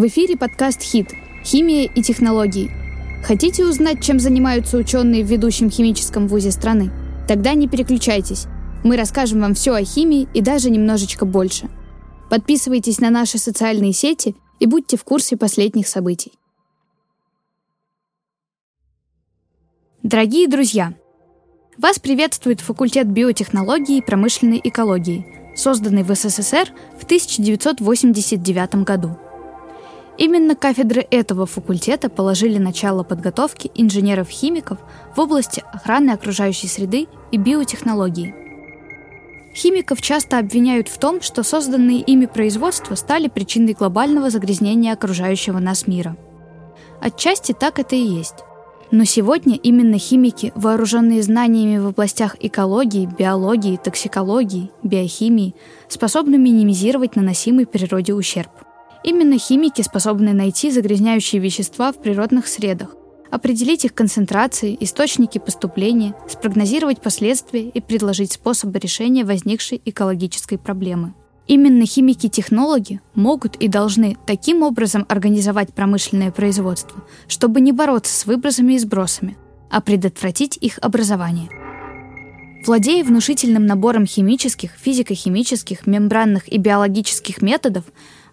В эфире подкаст «Хит. Химия и технологии». Хотите узнать, чем занимаются ученые в ведущем химическом вузе страны? Тогда не переключайтесь. Мы расскажем вам все о химии и даже немножечко больше. Подписывайтесь на наши социальные сети и будьте в курсе последних событий. Дорогие друзья, вас приветствует факультет биотехнологии и промышленной экологии, созданный в СССР в 1989 году. Именно кафедры этого факультета положили начало подготовке инженеров-химиков в области охраны окружающей среды и биотехнологии. Химиков часто обвиняют в том, что созданные ими производства стали причиной глобального загрязнения окружающего нас мира. Отчасти так это и есть. Но сегодня именно химики, вооруженные знаниями в областях экологии, биологии, токсикологии, биохимии, способны минимизировать наносимый природе ущерб. Именно химики способны найти загрязняющие вещества в природных средах, определить их концентрации, источники поступления, спрогнозировать последствия и предложить способы решения возникшей экологической проблемы. Именно химики-технологи могут и должны таким образом организовать промышленное производство, чтобы не бороться с выбросами и сбросами, а предотвратить их образование. Владея внушительным набором химических, физико-химических, мембранных и биологических методов,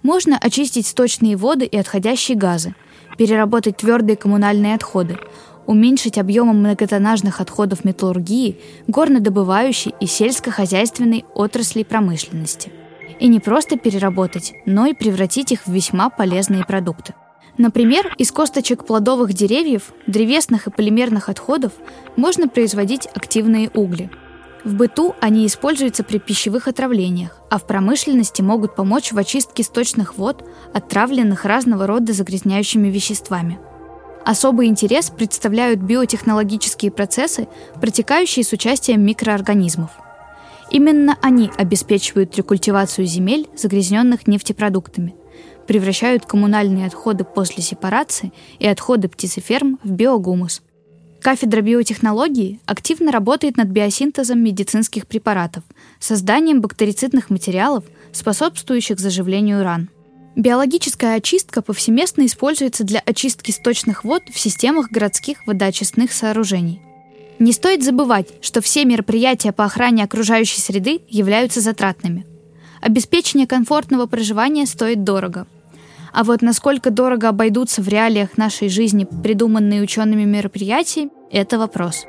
можно очистить сточные воды и отходящие газы, переработать твердые коммунальные отходы, уменьшить объемы многотоннажных отходов металлургии, горнодобывающей и сельскохозяйственной отраслей промышленности – и не просто переработать, но и превратить их в весьма полезные продукты. Например, из косточек плодовых деревьев, древесных и полимерных отходов можно производить активные угли. В быту они используются при пищевых отравлениях, а в промышленности могут помочь в очистке сточных вод, отравленных разного рода загрязняющими веществами. Особый интерес представляют биотехнологические процессы, протекающие с участием микроорганизмов – Именно они обеспечивают рекультивацию земель, загрязненных нефтепродуктами, превращают коммунальные отходы после сепарации и отходы птицеферм в биогумус. Кафедра биотехнологии активно работает над биосинтезом медицинских препаратов, созданием бактерицидных материалов, способствующих заживлению ран. Биологическая очистка повсеместно используется для очистки сточных вод в системах городских водоочистных сооружений. Не стоит забывать, что все мероприятия по охране окружающей среды являются затратными. Обеспечение комфортного проживания стоит дорого. А вот насколько дорого обойдутся в реалиях нашей жизни придуманные учеными мероприятия – это вопрос.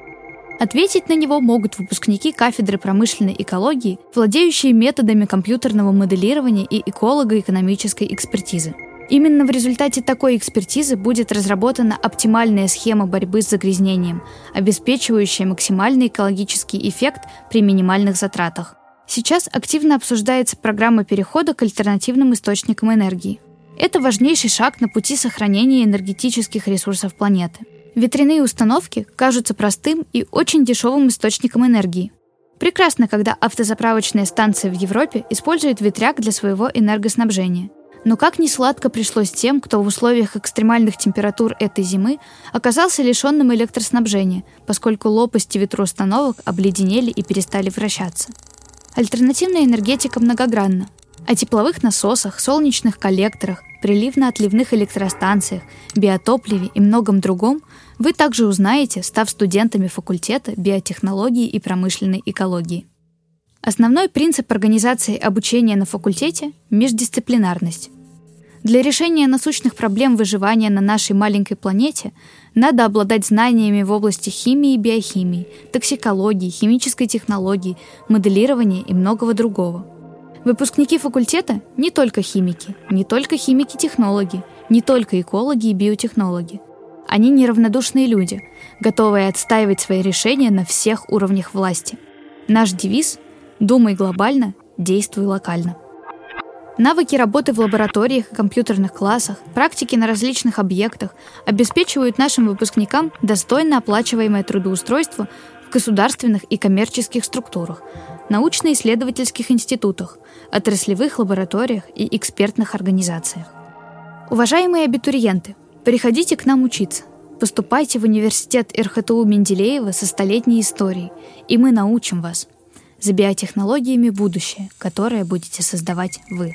Ответить на него могут выпускники кафедры промышленной экологии, владеющие методами компьютерного моделирования и эколого-экономической экспертизы – Именно в результате такой экспертизы будет разработана оптимальная схема борьбы с загрязнением, обеспечивающая максимальный экологический эффект при минимальных затратах. Сейчас активно обсуждается программа перехода к альтернативным источникам энергии. Это важнейший шаг на пути сохранения энергетических ресурсов планеты. Ветряные установки кажутся простым и очень дешевым источником энергии. Прекрасно, когда автозаправочная станция в Европе использует ветряк для своего энергоснабжения – но как ни сладко пришлось тем, кто в условиях экстремальных температур этой зимы оказался лишенным электроснабжения, поскольку лопасти ветроустановок обледенели и перестали вращаться. Альтернативная энергетика многогранна. О тепловых насосах, солнечных коллекторах, приливно-отливных электростанциях, биотопливе и многом другом вы также узнаете, став студентами факультета биотехнологии и промышленной экологии. Основной принцип организации обучения на факультете – междисциплинарность. Для решения насущных проблем выживания на нашей маленькой планете надо обладать знаниями в области химии и биохимии, токсикологии, химической технологии, моделирования и многого другого. Выпускники факультета – не только химики, не только химики-технологи, не только экологи и биотехнологи. Они неравнодушные люди, готовые отстаивать свои решения на всех уровнях власти. Наш девиз Думай глобально, действуй локально. Навыки работы в лабораториях и компьютерных классах, практики на различных объектах обеспечивают нашим выпускникам достойно оплачиваемое трудоустройство в государственных и коммерческих структурах, научно-исследовательских институтах, отраслевых лабораториях и экспертных организациях. Уважаемые абитуриенты, приходите к нам учиться. Поступайте в университет РХТУ Менделеева со столетней историей, и мы научим вас – за биотехнологиями будущее, которое будете создавать вы.